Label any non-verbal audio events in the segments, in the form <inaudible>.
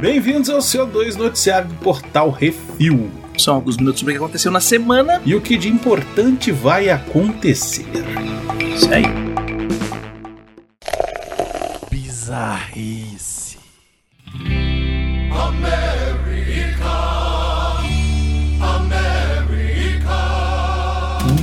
Bem-vindos ao seu 2 noticiário do Portal Refil. São alguns minutos sobre o que aconteceu na semana. E o que de importante vai acontecer. Isso aí. Bizarrice.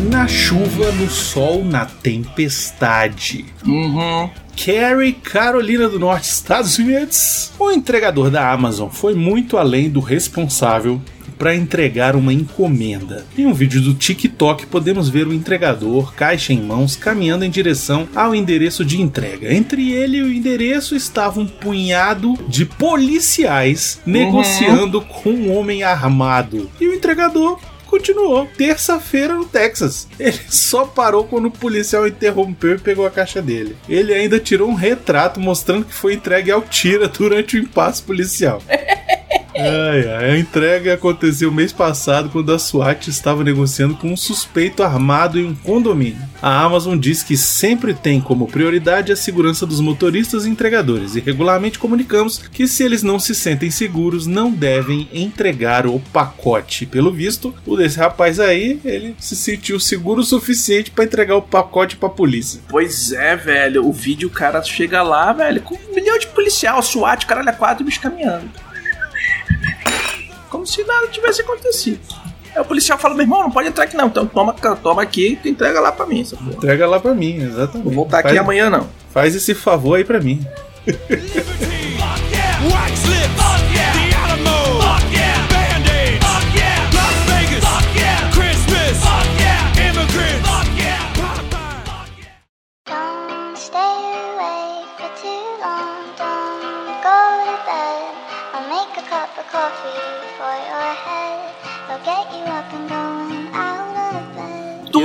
Na chuva, no sol, na tempestade. Uhum. Cary, Carolina do Norte, Estados Unidos. O entregador da Amazon foi muito além do responsável para entregar uma encomenda. Em um vídeo do TikTok, podemos ver o entregador, caixa em mãos, caminhando em direção ao endereço de entrega. Entre ele e o endereço estava um punhado de policiais negociando com um homem armado. E o entregador continuou. Terça-feira no Texas. Ele só parou quando o policial interrompeu e pegou a caixa dele. Ele ainda tirou um retrato mostrando que foi entregue ao tira durante o impasse policial. <laughs> Ai, ai, a entrega aconteceu mês passado quando a SWAT estava negociando com um suspeito armado em um condomínio. A Amazon diz que sempre tem como prioridade a segurança dos motoristas e entregadores e regularmente comunicamos que se eles não se sentem seguros, não devem entregar o pacote. Pelo visto, o desse rapaz aí, ele se sentiu seguro o suficiente para entregar o pacote para a polícia. Pois é, velho. O vídeo, o cara chega lá, velho, com um milhão de policial, SWAT, caralho, é quatro bicho caminhando. Como se nada tivesse acontecido. Aí o policial fala, meu irmão, não pode entrar aqui não. Então toma, toma aqui e entrega lá pra mim. Essa porra. Entrega lá para mim, exatamente. Vou voltar aqui Faz- amanhã não. Faz esse favor aí para mim.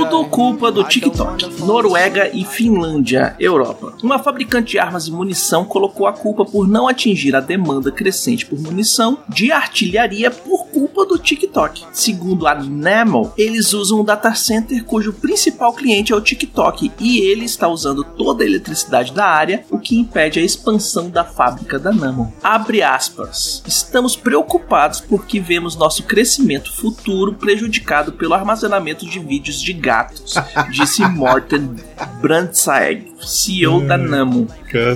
Tudo culpa do TikTok. Noruega e Finlândia, Europa. Uma fabricante de armas e munição colocou a culpa por não atingir a demanda crescente por munição de artilharia por culpa do TikTok. Segundo a Nemo, eles usam um data center cujo principal cliente é o TikTok e ele está usando toda a eletricidade da área, o que impede a expansão da fábrica da Namo. Abre aspas. Estamos preocupados porque vemos nosso crescimento futuro prejudicado pelo armazenamento de vídeos de gatos, disse Morten Brandtzæg, CEO da Namo,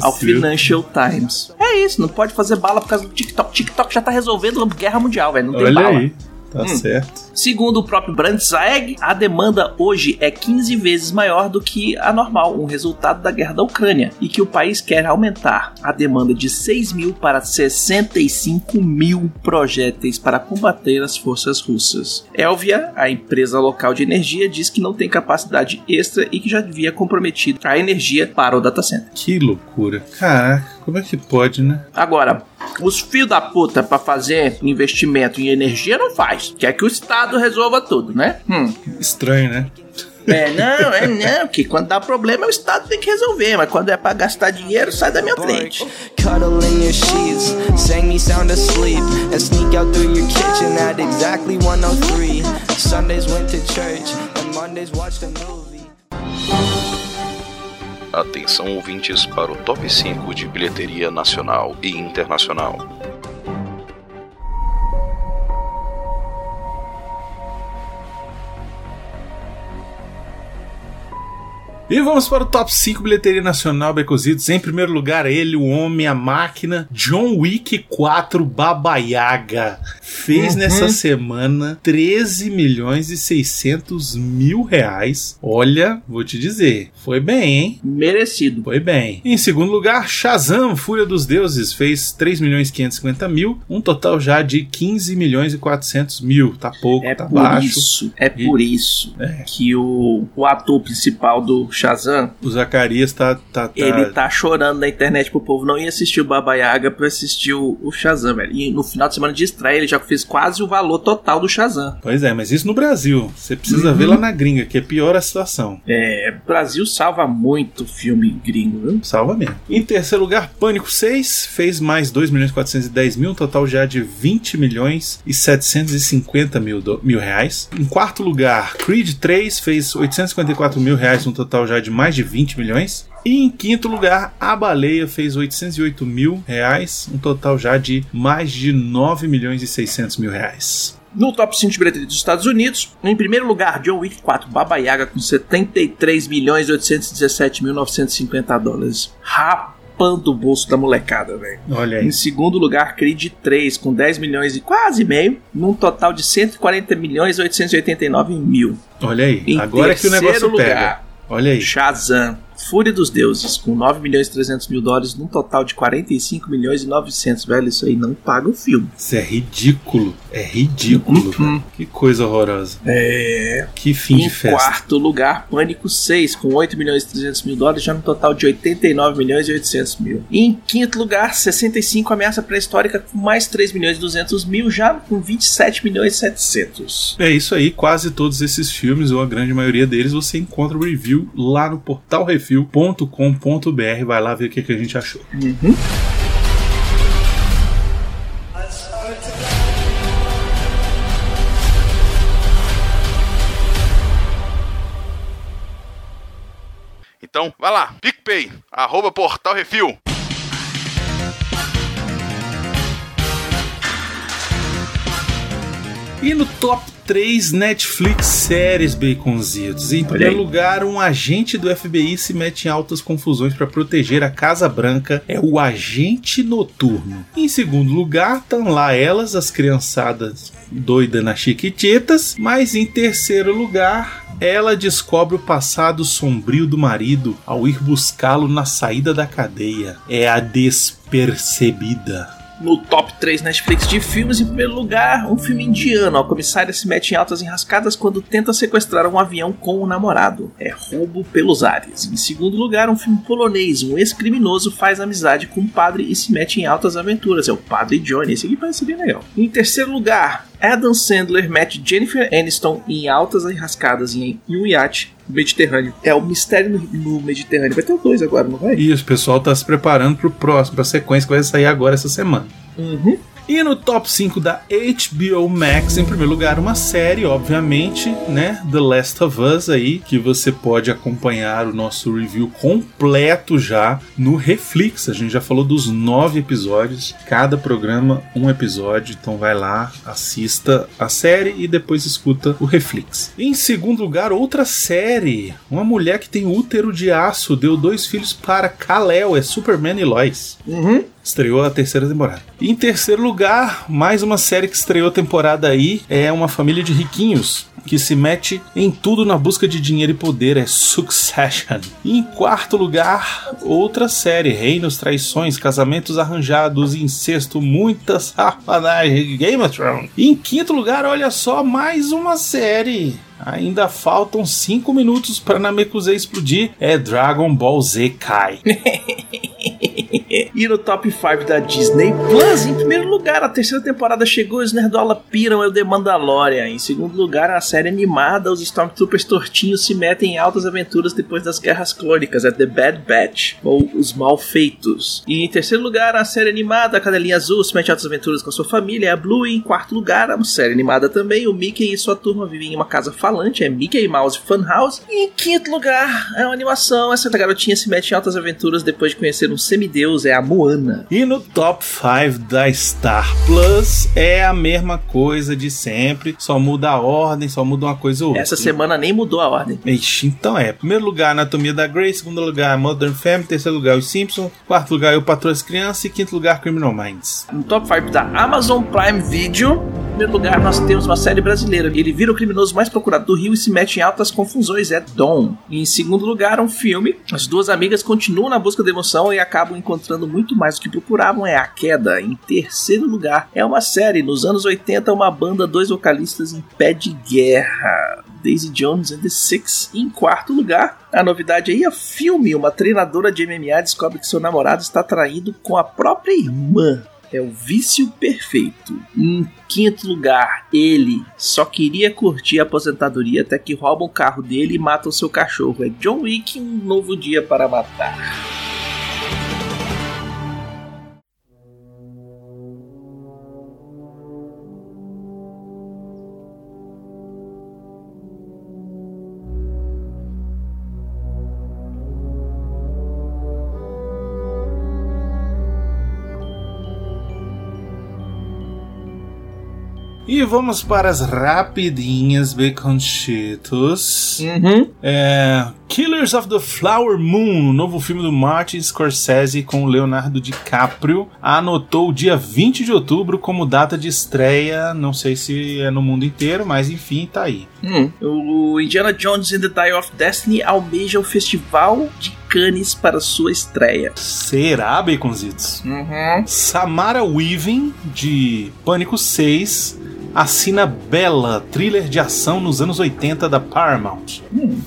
ao. Financial Times. É isso, não pode fazer bala por causa do TikTok. TikTok já tá resolvendo a guerra mundial, velho. Não tem Olha bala. aí, tá Hum. certo. Segundo o próprio Brandtzæg, a demanda hoje é 15 vezes maior do que a normal, um resultado da guerra da Ucrânia, e que o país quer aumentar a demanda de 6 mil para 65 mil projéteis para combater as forças russas. Elvia, a empresa local de energia, diz que não tem capacidade extra e que já havia comprometido a energia para o data center. Que loucura. Caraca, como é que pode, né? Agora, os fios da puta pra fazer investimento em energia não faz. Quer que o Estado resolva tudo, né? Hum. Estranho, né? É, não, é não, que quando dá problema o Estado tem que resolver, mas quando é pra gastar dinheiro, sai da minha frente. Cuddle in your sheets, sang me sound asleep, and sneak out through your kitchen at exactly 103. Sundays went to church, and Mondays watched a movie. Atenção ouvintes para o top 5 de bilheteria nacional e internacional. E vamos para o top 5 bilheteria nacional, Becositos. Em primeiro lugar, ele, o homem, a máquina, John Wick 4 Baba Yaga. Fez nessa semana 13 milhões e 600 mil reais. Olha, vou te dizer, foi bem, hein? Merecido. Foi bem. Em segundo lugar, Shazam, Fúria dos Deuses, fez 3 milhões e 550 mil, um total já de 15 milhões e 400 mil. Tá pouco, É tá por baixo. isso, é E- por isso É. que o, o ator principal do Shazam, O Zacarias tá. tá, tá- ele tá chorando na internet pro povo não ir assistir o Baba Yaga pra assistir o, o Shazam, velho. E no final de semana de estreia ele já fez quase o valor total do Shazam. Pois é, mas isso no Brasil. Você Uhum. precisa ver lá na gringa, que é pior a situação. É, Brasil salva muito filme gringo, viu? Salva mesmo. Em terceiro lugar, Pânico 6 fez mais 2 milhões e 410 mil, um total já de 20 milhões e 750 mil, do- mil reais. Em quarto lugar, Creed 3 fez 854 mil reais, um total já de mais de 20 milhões. E em quinto lugar, A Baleia fez 808 mil reais, um total já de mais de 9 milhões e 600 mil reais. No top 5 de bilheteria dos Estados Unidos, em primeiro lugar, John Wick 4 Baba Yaga com 73 milhões 817 mil 950 dólares. Rapando o bolso da molecada, velho. Olha aí. Em segundo lugar, Creed 3 com 10 milhões e quase meio, num total de 140 milhões 889 mil. Olha aí. Em Agora que o negócio lugar, pega. Olha aí. Shazam, Fúria dos Deuses, com 9 milhões e 300 mil dólares, num total de 45 milhões e 900. Velho, isso aí não paga o filme. Isso é ridículo. É ridículo. Uhum. Que coisa horrorosa. É. Que fim de Em festa. quarto lugar, Pânico 6, com 8 milhões e 300 mil dólares, já no total de 89 milhões e 800 mil. E em quinto lugar, 65, Ameaça Pré-Histórica, com mais 3 milhões e 200 mil, já com 27 milhões e 700. É isso aí, quase todos esses filmes, ou a grande maioria deles, você encontra o review lá no portalrefil.com.br. Vai lá ver o que, que a gente achou. Então, vai lá, PicPay, arroba Portal Refil. E no top 3 Netflix séries baconzitos. Em primeiro aí. lugar, um agente do FBI se mete em altas confusões para proteger a Casa Branca. É o agente noturno. Em segundo lugar, estão lá elas, as criançadas doidas nas chiquititas. Mas em terceiro lugar, ela descobre o passado sombrio do marido ao ir buscá-lo na saída da cadeia. É a despercebida. No top 3 Netflix de filmes, em primeiro lugar, um filme indiano. A comissária se mete em altas enrascadas quando tenta sequestrar um avião com o namorado. É roubo pelos ares. Em segundo lugar, um filme polonês. Um ex-criminoso faz amizade com um padre e se mete em altas aventuras. É o Padre Johnny. Esse aqui parece bem legal. Em terceiro lugar, Adam Sandler mete Jennifer Aniston em altas enrascadas em em um iate no Mediterrâneo. É o Mistério no, no Mediterrâneo. Vai ter o dois agora, não vai? E o pessoal tá se preparando pro próximo, pra sequência que vai sair agora essa semana. Uhum. E no top 5 da HBO Max, em primeiro lugar, uma série, obviamente, né? The Last of Us aí, que você pode acompanhar o nosso review completo já no Reflex. A gente já falou dos nove episódios, cada programa um episódio, então vai lá, assista a série e depois escuta o Reflex. Em segundo lugar, outra série, uma mulher que tem útero de aço, deu dois filhos para Kal-El, é Superman e Lois. Uhum. Estreou a terceira temporada. Em terceiro lugar, mais uma série que estreou temporada aí é uma família de riquinhos que se mete em tudo na busca de dinheiro e poder, é Succession. Em quarto lugar, outra série, Reinos, Traições, Casamentos Arranjados, Incesto, muitas safanagem, Game of Thrones. Em quinto lugar, olha só, mais uma série. Ainda faltam 5 minutos para Namekusei explodir. É Dragon Ball Z Kai. <laughs> E no top 5 da Disney Plus, em primeiro lugar, a terceira temporada chegou, os Nerdola piram, é o The Mandalorian. Em segundo lugar, a série animada, os Stormtroopers tortinhos se metem em altas aventuras depois das Guerras Clônicas, é The Bad Batch, ou Os Malfeitos. E em terceiro lugar, a série animada, a Cadelinha Azul se mete em altas aventuras com a sua família, é a Blue. E em quarto lugar, a série animada também, o Mickey e sua turma vivem em uma casa falante, é Mickey Mouse Funhouse. E em quinto lugar, é uma animação, essa garotinha se mete em altas aventuras depois de conhecer um semideus, é a Moana. E no top 5 da Star Plus é a mesma coisa de sempre, só muda a ordem, só muda uma coisa ou outra. Essa semana nem mudou a ordem. Ixi, então é. Primeiro lugar, Anatomia da Grey. Segundo lugar, Modern Family. Terceiro lugar, Os Simpsons. Quarto lugar, Eu Patrulho as Crianças. E quinto lugar, Criminal Minds. No top 5 da Amazon Prime Video, em primeiro lugar, nós temos uma série brasileira. Ele vira o criminoso mais procurado do Rio e se mete em altas confusões. É Dom. E em segundo lugar, um filme. As duas amigas continuam na busca da emoção e acabam encontrando muito mais do que procuravam. É A Queda. Em terceiro lugar, é uma série. Nos anos 80, uma banda, dois vocalistas em pé de guerra. Daisy Jones and the Six. Em quarto lugar, a novidade aí é filme. Uma treinadora de MMA descobre que seu namorado está traído com a própria irmã. É o vício perfeito. Em quinto lugar, ele só queria curtir a aposentadoria até que roubam o carro dele e matam seu cachorro. É John Wick, um novo dia para matar. E vamos para as rapidinhas, Baconchitos. Uhum. É, Killers of the Flower Moon, novo filme do Martin Scorsese com Leonardo DiCaprio, anotou o dia 20 de outubro como data de estreia. Não sei se é no mundo inteiro, mas enfim, tá aí. Hum. O Indiana Jones and the Dial of Destiny almeja o Festival de Cannes para sua estreia. Será, Baconzitos? Uhum. Samara Weaving, de Pânico 6, assina Bella, thriller de ação nos anos 80 da Paramount.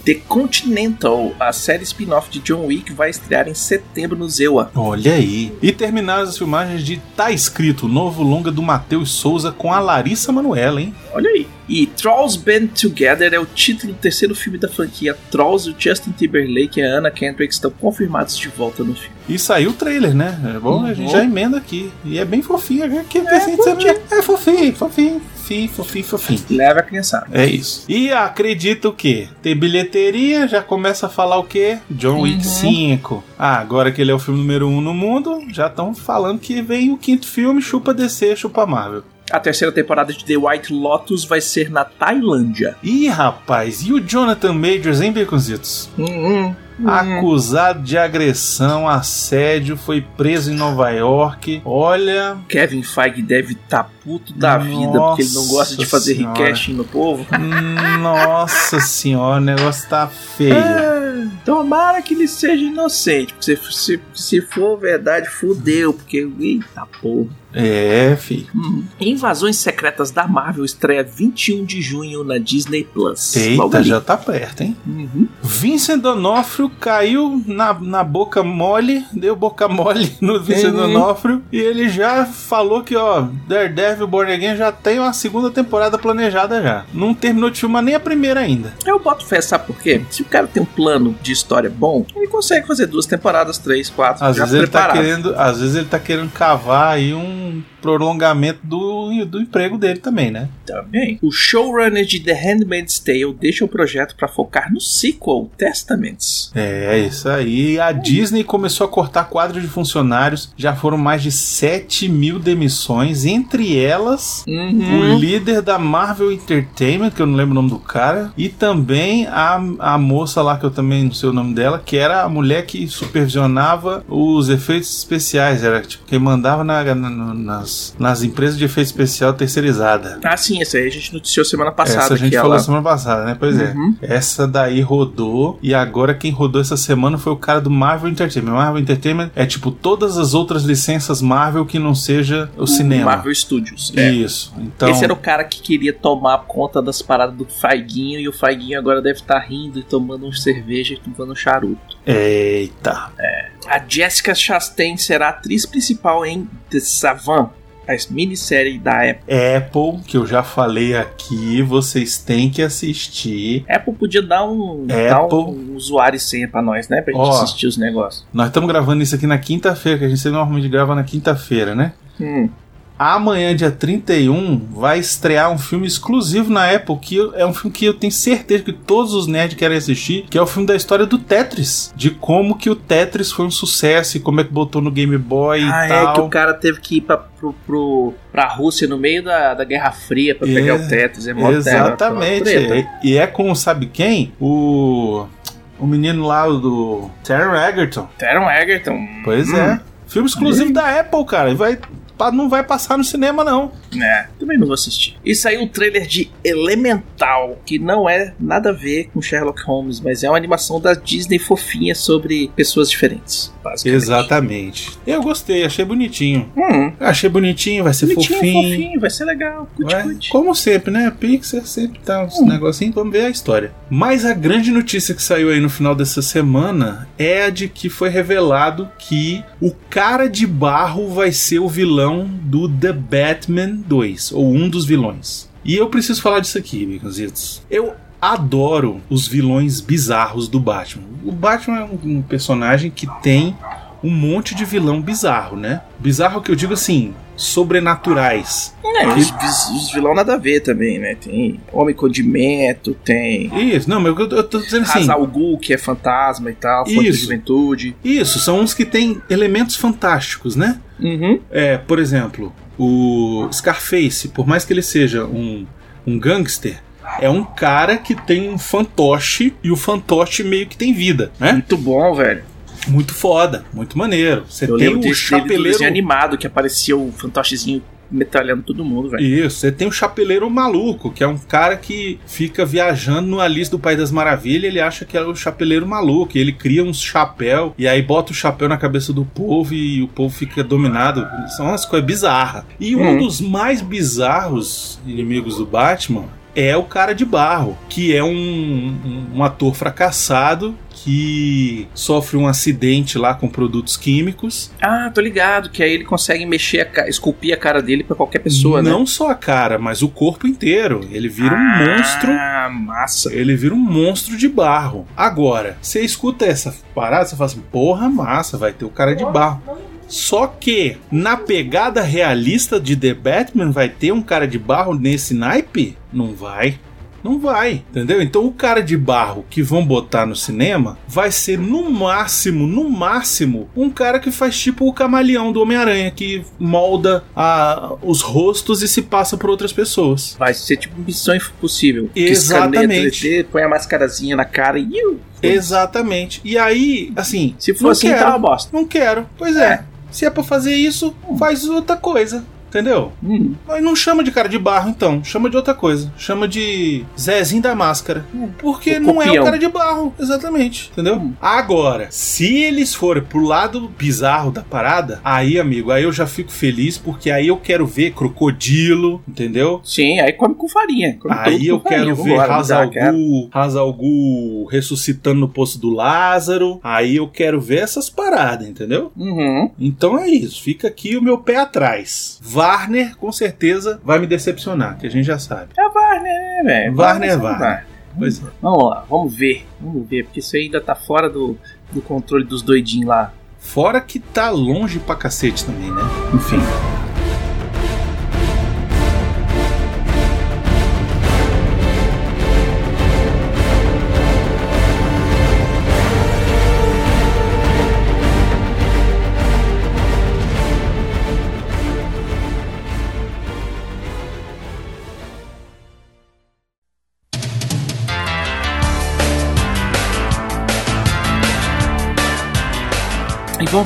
The Continental, a série spin-off de John Wick, vai estrear em setembro no Zewa. Olha aí. E terminaram as filmagens de Tá Escrito, novo longa do Matheus Souza com a Larissa Manoela, hein? Olha aí. E Trolls Band Together é o título do terceiro filme da franquia. Trolls, o Justin Timberlake e a Anna Kendrick estão confirmados de volta no filme. E saiu o trailer, né? É bom, a gente Uhum. já emenda aqui. E é bem fofinho. É, que, É, curti. é fofinho, fofinho, fofinho, fofinho, fofinho. Leva a criançada. É isso. E acredita o quê? Tem bilheteria, já começa a falar o quê? John Wick Uhum. 5. Ah, agora que ele é o filme número 1 um no mundo, já estão falando que vem o quinto filme, chupa DC, chupa Marvel. A terceira temporada de The White Lotus vai ser na Tailândia. Ih, rapaz, e o Jonathan Majors, hein, Baconzitos? Hum, hum. Acusado de agressão, assédio, foi preso em Nova York. Olha, Kevin Feige deve estar puto da vida porque ele não gosta de Nossa fazer Senhora. recasting no povo. nossa senhora, o negócio tá feio. Ah, Tomara que ele seja inocente, porque se, se, se for verdade, fudeu, porque. Eita porra. É, filho. Hum. Invasões Secretas da Marvel estreia 21 de junho na Disney Plus. Eita, já tá perto, hein? Uhum. Vincent D'Onofrio caiu na, na boca mole, deu boca mole <laughs> no Vincent Uhum. D'Onofrio e ele já falou que, ó, Daredevil Born Again já tem uma segunda temporada planejada já. Não terminou de filmar nem a primeira ainda. Eu boto fé, sabe por quê? Se o cara tem um plano de história bom, ele consegue fazer duas temporadas, três, quatro, Às já vezes, ele tá preparado. querendo, às vezes ele tá querendo cavar aí um prolongamento do, do emprego dele também, né? Também. O showrunner de The Handmaid's Tale deixa o projeto para focar no sequel, Testaments. É, isso aí. A Disney começou a cortar quadros de funcionários. Já foram mais de 7 mil demissões. Entre elas, Uhum. o líder da Marvel Entertainment, que eu não lembro o nome do cara, e também a, a moça lá, que eu também não sei o nome dela, que era a mulher que supervisionava os efeitos especiais. Era tipo quem mandava na- na- nas, nas empresas de efeito especial terceirizada. Ah, sim, essa aí a gente noticiou semana passada. Essa a gente falou ela... semana passada, né? Pois Uhum. é. Essa daí rodou. E agora quem rodou essa semana foi o cara do Marvel Entertainment. Marvel Entertainment é tipo todas as outras licenças Marvel que não seja o cinema. Marvel Studios. É. Isso. Então. Esse era o cara que queria tomar conta das paradas do Faiguinho e o Faiguinho agora deve estar rindo e tomando um cerveja e tomando um charuto. Eita. A Jessica Chastain será a atriz principal em The Savant, a minissérie da Apple. Apple, que eu já falei aqui, vocês têm que assistir. Apple podia dar um, dar Apple. um usuário e senha pra nós, né? Pra gente Ó. assistir os negócios. Nós estamos gravando isso aqui na quinta-feira, que a gente normalmente grava na quinta-feira, né? Hum. Amanhã, dia 31, vai estrear um filme exclusivo na Apple, que é um filme que eu tenho certeza que todos os nerds querem assistir, que é o filme da história do Tetris. De como que o Tetris foi um sucesso e como é que botou no Game Boy Ah, e tal. é que o cara teve que ir pra, pro, pro, pra Rússia no meio da, da Guerra Fria pra É, pegar o Tetris. É Exatamente. treta. E, é com, sabe quem? O... O menino lá do Taron Egerton. Taron Egerton. Pois Hum. é. Filme exclusivo da Apple, cara. E vai, não vai passar no cinema, não. É, também não vou assistir. E saiu o trailer de Elemental, que não é nada a ver com Sherlock Holmes, mas é uma animação da Disney fofinha sobre pessoas diferentes, basicamente. Exatamente. Eu gostei, achei bonitinho. Hum, Achei bonitinho, vai ser bonitinho, fofinho. fofinho, vai ser legal. Curte, Ué, curte. como sempre, né? Pixar sempre tá uns Hum. negocinhos, vamos ver a história. Mas a grande notícia que saiu aí no final dessa semana é a de que foi revelado que o cara de barro vai ser o vilão do The Batman 2, ou um dos vilões. E eu preciso falar disso aqui, Baconzitos. Eu adoro os vilões bizarros do Batman. O Batman é um, personagem que tem um monte de vilão bizarro, né? Bizarro que eu digo assim, sobrenaturais. É, os, os, vilão nada a ver também, né? Tem Homem Condimento, tem Isso, não, mas eu, eu tô dizendo assim. Hazal Ghul, que é fantasma e tal, Fonte de. Juventude. Isso, são uns que têm elementos fantásticos, né? Uhum. É, por exemplo, o Scarface, por mais que ele seja um, um gangster, é um cara que tem um fantoche e o fantoche meio que tem vida, né? Muito bom, velho. Muito foda, muito maneiro. Você Eu tem o chapeleiro. animado que aparecia o fantochezinho metralhando todo mundo, velho. Isso, você tem o chapeleiro maluco, que é um cara que fica viajando no Alice do País das Maravilhas, ele acha que é o chapeleiro maluco, e ele cria uns chapéu, e aí bota o chapéu na cabeça do povo e o povo fica dominado. São umas coisas bizarras. E um Uhum. dos mais bizarros inimigos do Batman é o cara de barro, que é um, um, um ator fracassado que sofre um acidente lá com produtos químicos Ah, tô ligado, que aí ele consegue mexer, a ca... esculpir a cara dele pra qualquer pessoa, né? não só a cara, mas o corpo inteiro. Ele vira um monstro. Ah, massa. Ele vira um monstro de barro. Agora, você escuta essa parada, você fala assim: porra, massa, vai ter o cara de barro. Só que, na pegada realista de The Batman, vai ter um cara de barro nesse naipe? Não vai. Não vai, entendeu? Então o cara de barro que vão botar no cinema vai ser no máximo, no máximo, um cara que faz tipo o camaleão do Homem-Aranha, que molda a- os rostos e se passa por outras pessoas. Vai ser tipo missão impossível. Que Exatamente. 3D, põe a mascarazinha na cara e. iu, Exatamente. E aí, assim. Se for não assim, tá uma bosta. Não quero. Pois é. Se é pra fazer isso, faz outra coisa. Entendeu? Hum. Mas não chama de cara de barro, então. Chama de outra coisa. Chama de Zezinho da Máscara. Porque O não é o copião. cara de barro. Exatamente. Entendeu? Hum. Agora, se eles forem pro lado bizarro da parada, aí, amigo, aí eu já fico feliz, porque aí eu quero ver crocodilo, entendeu? Sim, aí come com farinha. Come Aí eu com farinha. quero ver quero. Hazalgu, Hazalgu ressuscitando no poço do Lázaro. Aí eu quero ver essas paradas, entendeu? Uhum. Então é isso. Fica aqui o meu pé atrás. Warner, com certeza, vai me decepcionar, que a gente já sabe. É Warner, né, velho? Warner é é Warner. Pois é. Vamos lá, vamos ver. Vamos ver, porque isso aí ainda tá fora do, do controle dos doidinhos lá. Fora que tá longe pra cacete também, né? Enfim.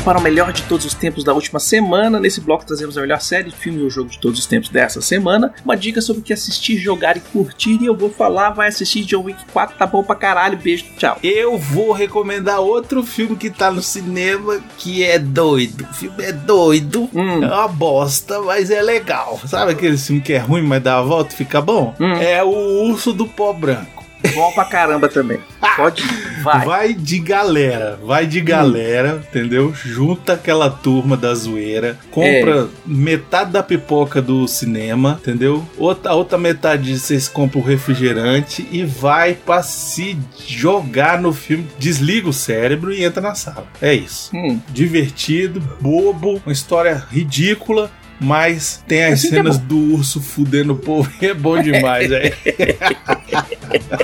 Para o melhor de todos os tempos da última semana. Nesse bloco trazemos a melhor série, filme ou jogo de todos os tempos dessa semana. Uma dica sobre o que assistir, jogar e curtir. E eu vou falar, vai assistir John Wick 4, tá bom pra caralho. Beijo, tchau. Eu vou recomendar outro filme que tá no cinema que é doido. O filme é doido. Hum. É uma bosta, mas é legal. Sabe aquele filme que é ruim, mas dá a volta e fica bom? Hum. É o Urso do Pó Branco. Bom pra caramba também. Pode ir, vai. de galera, vai de galera, entendeu? Junta aquela turma da zoeira, compra metade da pipoca do cinema, entendeu? Outra, a outra metade vocês compram o refrigerante e vai pra se jogar no filme. Desliga o cérebro e entra na sala. É isso. Hum. Divertido, bobo, uma história ridícula. Mas tem as Assim que é cenas do urso fudendo o povo e <laughs> é bom demais, <laughs> é. <laughs>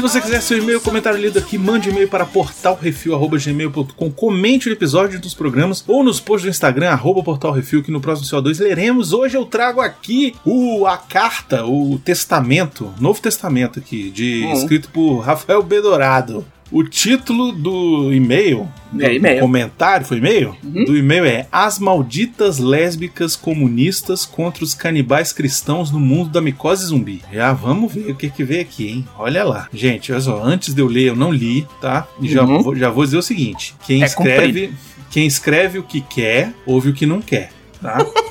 se você quiser seu e-mail, comentário lido aqui, mande e-mail para portalrefil.gmail.com, comente o episódio dos programas ou nos posts do Instagram, arroba portalrefil, que no próximo CO2 leremos. Hoje eu trago aqui o, a carta, o testamento, Novo Testamento aqui, de, Uhum. escrito por Rafael Bedorado. O título do e-mail, do É, e-mail. comentário, foi e-mail? Uhum. Do e-mail é As malditas lésbicas comunistas contra os canibais cristãos no mundo da micose zumbi. Já vamos ver o que que vem aqui, hein? Olha lá. Gente, olha só, antes de eu ler, eu não li, tá? E já, Uhum. vou, já vou dizer o seguinte: quem É escreve, quem escreve o que quer, ouve o que não quer, tá? <laughs>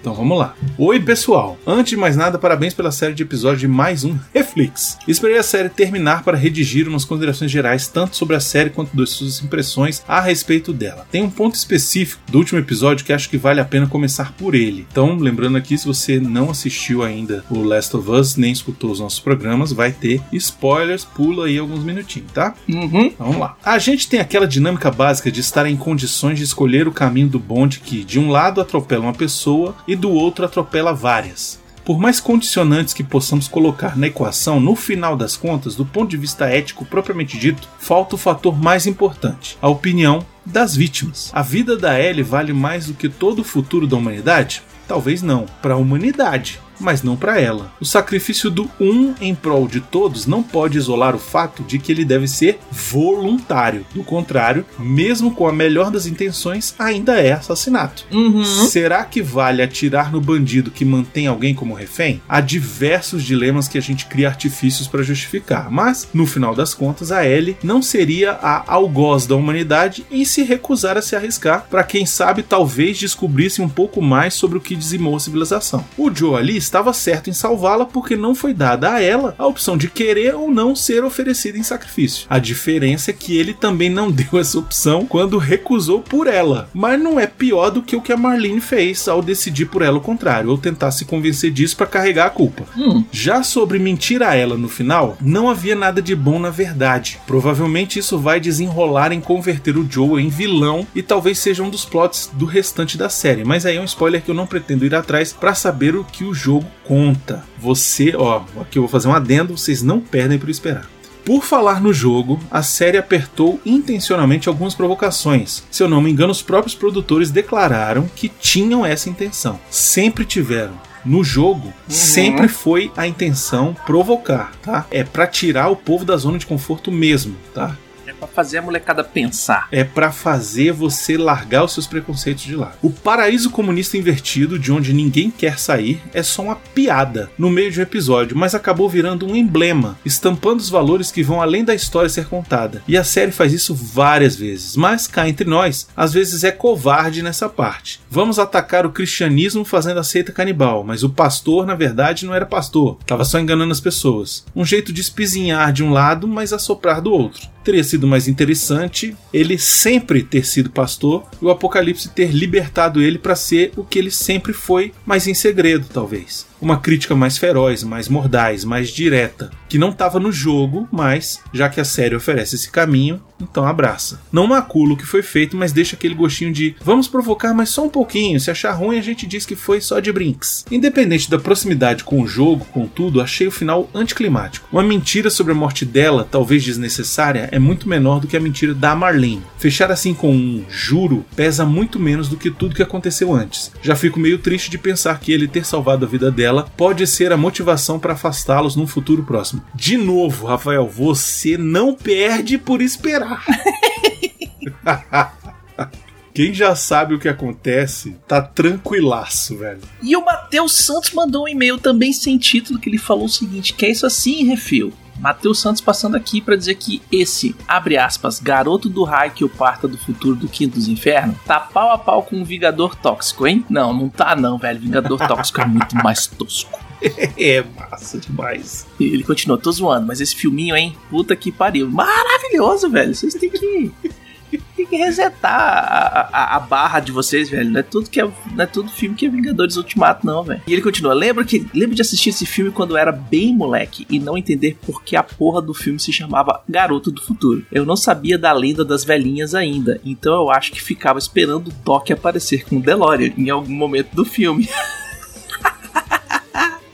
Então vamos lá. Oi, pessoal. Antes de mais nada, parabéns pela série de episódios de mais um Reflex. Esperei a série terminar para redigir umas considerações gerais tanto sobre a série quanto das suas impressões a respeito dela. Tem um ponto específico do último episódio que acho que vale a pena começar por ele. Então, lembrando aqui, se você não assistiu ainda o Last of Us, nem escutou os nossos programas, vai ter spoilers, pula aí alguns minutinhos, tá? Uhum. Vamos lá. A gente tem aquela dinâmica básica de estar em condições de escolher o caminho do bonde que, de um lado, atropela uma pessoa e do outro atropela várias. Por mais condicionantes que possamos colocar na equação, no final das contas, do ponto de vista ético propriamente dito, falta o fator mais importante: a opinião das vítimas. A vida da Ellie vale mais do que todo o futuro da humanidade? Talvez não, para a humanidade, mas não para ela. O sacrifício do um em prol de todos não pode isolar o fato de que ele deve ser voluntário. Do contrário, mesmo com a melhor das intenções, ainda é assassinato. Uhum. Será que vale atirar no bandido que mantém alguém como refém? Há diversos dilemas que a gente cria artifícios para justificar, mas no final das contas a Ellie não seria a algoz da humanidade em se recusar a se arriscar para quem sabe talvez descobrisse um pouco mais sobre o que dizimou a civilização. O Joe ali estava certo em salvá-la porque não foi dada a ela a opção de querer ou não ser oferecida em sacrifício. A diferença é que ele também não <laughs> deu essa opção quando recusou por ela. Mas não é pior do que o que a Marlene fez ao decidir por ela o contrário, ou tentar se convencer disso para carregar a culpa. Hum. Já sobre mentir a ela no final, não havia nada de bom na verdade. Provavelmente isso vai desenrolar em converter o Joe em vilão e talvez seja um dos plots do restante da série, mas aí é um spoiler que eu não pretendo ir atrás para saber o que o jogo conta. Você, ó, aqui eu vou fazer um adendo, vocês não perdem por esperar. Por falar no jogo, a série apertou intencionalmente algumas provocações. Se eu não me engano, os próprios produtores declararam que tinham essa intenção. Sempre tiveram. No jogo, sempre foi a intenção provocar, tá? É pra tirar o povo da zona de conforto mesmo, tá? Pra fazer a molecada pensar. é pra fazer você largar os seus preconceitos de lado. O paraíso comunista invertido, de onde ninguém quer sair, é só uma piada no meio de um episódio, mas acabou virando um emblema, estampando os valores que vão além da história ser contada. E a série faz isso várias vezes, mas cá entre nós, às vezes é covarde nessa parte. Vamos atacar o cristianismo fazendo a seita canibal, mas o pastor, na verdade, não era pastor, tava só enganando as pessoas. Um jeito de espizinhar de um lado, mas assoprar do outro. Teria sido mais interessante ele sempre ter sido pastor e o Apocalipse ter libertado ele para ser o que ele sempre foi, mas em segredo, talvez. Uma crítica mais feroz, mais mordaz, mais direta, que não estava no jogo, mas já que a série oferece esse caminho, então abraça. Não macula o que foi feito, mas deixa aquele gostinho de vamos provocar, mas só um pouquinho. Se achar ruim, a gente diz que foi só de brinks. Independente da proximidade com o jogo, contudo, achei o final anticlimático. Uma mentira sobre a morte dela, talvez desnecessária, é muito menor do que a mentira da Marlene. Fechar assim com um juro pesa muito menos do que tudo que aconteceu antes. Já fico meio triste de pensar que ele ter salvado a vida dela pode ser a motivação para afastá-los num futuro próximo. De novo, Rafael, você não perde por esperar. <laughs> Quem já sabe o que acontece, tá tranquilaço, velho. E o Matheus Santos mandou um e-mail também sem título que ele falou o seguinte: que é isso assim, refil? Matheus Santos passando aqui para dizer que esse, abre aspas, garoto do raio que o parta do futuro do Quinto dos Infernos, tá pau a pau com o Vingador Tóxico, hein? Não, não tá não, velho. Vingador Tóxico é muito mais tosco. <laughs> É massa demais. E Ele continua, tô zoando, mas esse filminho, hein? Puta que pariu. Maravilhoso, velho. Vocês têm que. Tem que resetar a, a- a barra de vocês, velho. Não é tudo que é, não é tudo filme que é Vingadores Ultimato, não, velho. E ele continua. Lembro que lembro de assistir esse filme quando eu era bem moleque e não entender por que a porra do filme se chamava Garoto do Futuro. Eu não sabia da lenda das velhinhas ainda, então eu acho que ficava esperando o Doc aparecer com o DeLorean em algum momento do filme. <laughs>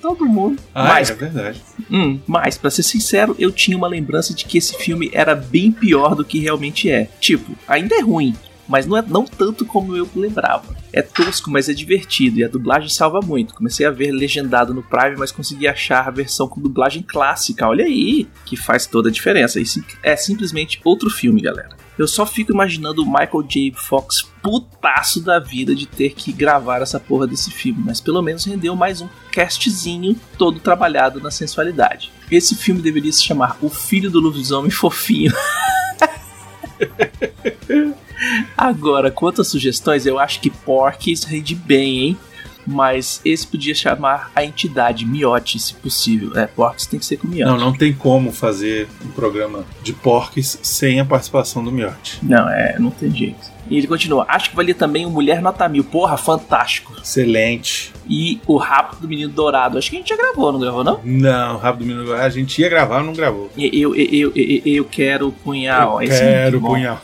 Todo mundo. Ah, Mas é verdade. Hum, mas, pra ser sincero, eu tinha uma lembrança de que esse filme era bem pior do que realmente é. Tipo, ainda é ruim, mas não é não tanto como eu lembrava. É tosco, mas é divertido e a dublagem salva muito. Comecei a ver legendado no Prime, mas consegui achar a versão com dublagem clássica. Olha aí, que faz toda a diferença. Isso é simplesmente outro filme, galera. Eu só fico imaginando o Michael J. Fox putaço da vida de ter que gravar essa porra desse filme, mas pelo menos rendeu mais um castzinho todo trabalhado na sensualidade. Esse filme deveria se chamar O Filho do Lobisomem Fofinho. <laughs> Agora, quanto às sugestões, eu acho que Porky's rende bem, hein? Mas esse podia chamar a entidade Miote, se possível. É, Porques tem que ser com Miote. Não, não tem como fazer um programa de porques sem a participação do Miotti. Não, é, não tem jeito. E ele continua, acho que valia também o Mulher Nota Mil. Porra, fantástico. Excelente. E o Rápido do Menino Dourado. Acho que a gente já gravou, não gravou, não? Não, Rápido Menino, a gente ia gravar, não gravou. Eu, eu, eu, eu, quero punhal. Eu é quero punhal.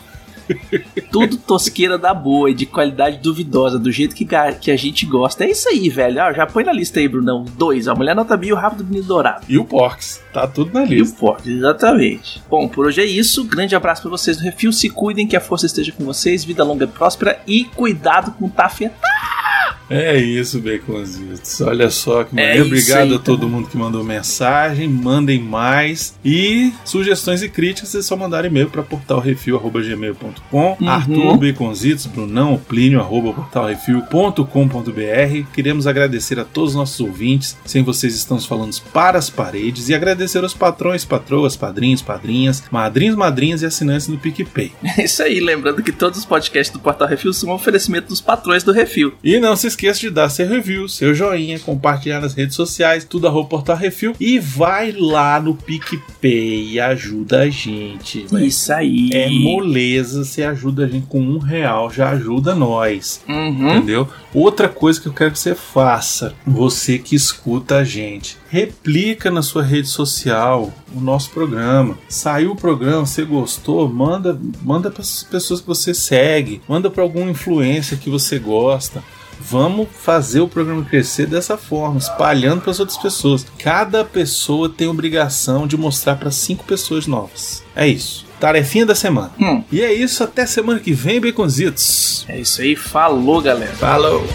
Tudo tosqueira da boa e de qualidade duvidosa, do jeito que, que a gente gosta. É isso aí, velho. Ah, já põe na lista aí, Brunão. Dois, a Mulher Nota Mil o Rápido do Menino Dourado. E o Porks, tá tudo na E o lista. Ford, exatamente. Bom, por hoje é isso. Grande abraço pra vocês do Refil. Se cuidem, que a força esteja com vocês. Vida longa e próspera. E cuidado com o tafeta. É isso, Baconzitos. Olha só que É maneiro. isso Obrigado aí, a todo mundo que mandou mensagem. Mandem mais. E sugestões e críticas é só mandar e-mail para portalrefil.gmail.com. Uhum. Arthur Baconzitos, Brunão, Plínio, arroba portalrefil.com.br. Queremos agradecer a todos os nossos ouvintes. Sem vocês estamos falando para as paredes. E agradecer aos patrões, patroas, padrinhos, padrinhas, madrinhos, madrinhas e assinantes do PicPay. <laughs> É isso aí. Lembrando que todos os podcasts do Portal Refil são um oferecimento dos patrões do Refil. E não se esqueça de dar seu review, seu joinha, compartilhar nas redes sociais, tudo arroba Portal Refil. E vai lá no PicPay e ajuda a gente. Isso aí. É moleza, você ajuda a gente com um real, já ajuda nós. Uhum. Entendeu? Outra coisa que eu quero que você faça, você que escuta a gente, replica na sua rede social o nosso programa. Saiu o programa, você gostou, manda, manda para as pessoas que você segue, manda para alguma influência que você gosta. Vamos fazer o programa crescer dessa forma, espalhando para as outras pessoas. Cada pessoa tem obrigação de mostrar para cinco pessoas novas. É isso. Tarefinha da semana. Hum. E é isso, até semana que vem, Baconzitos. É isso aí. Falou, galera. Falou!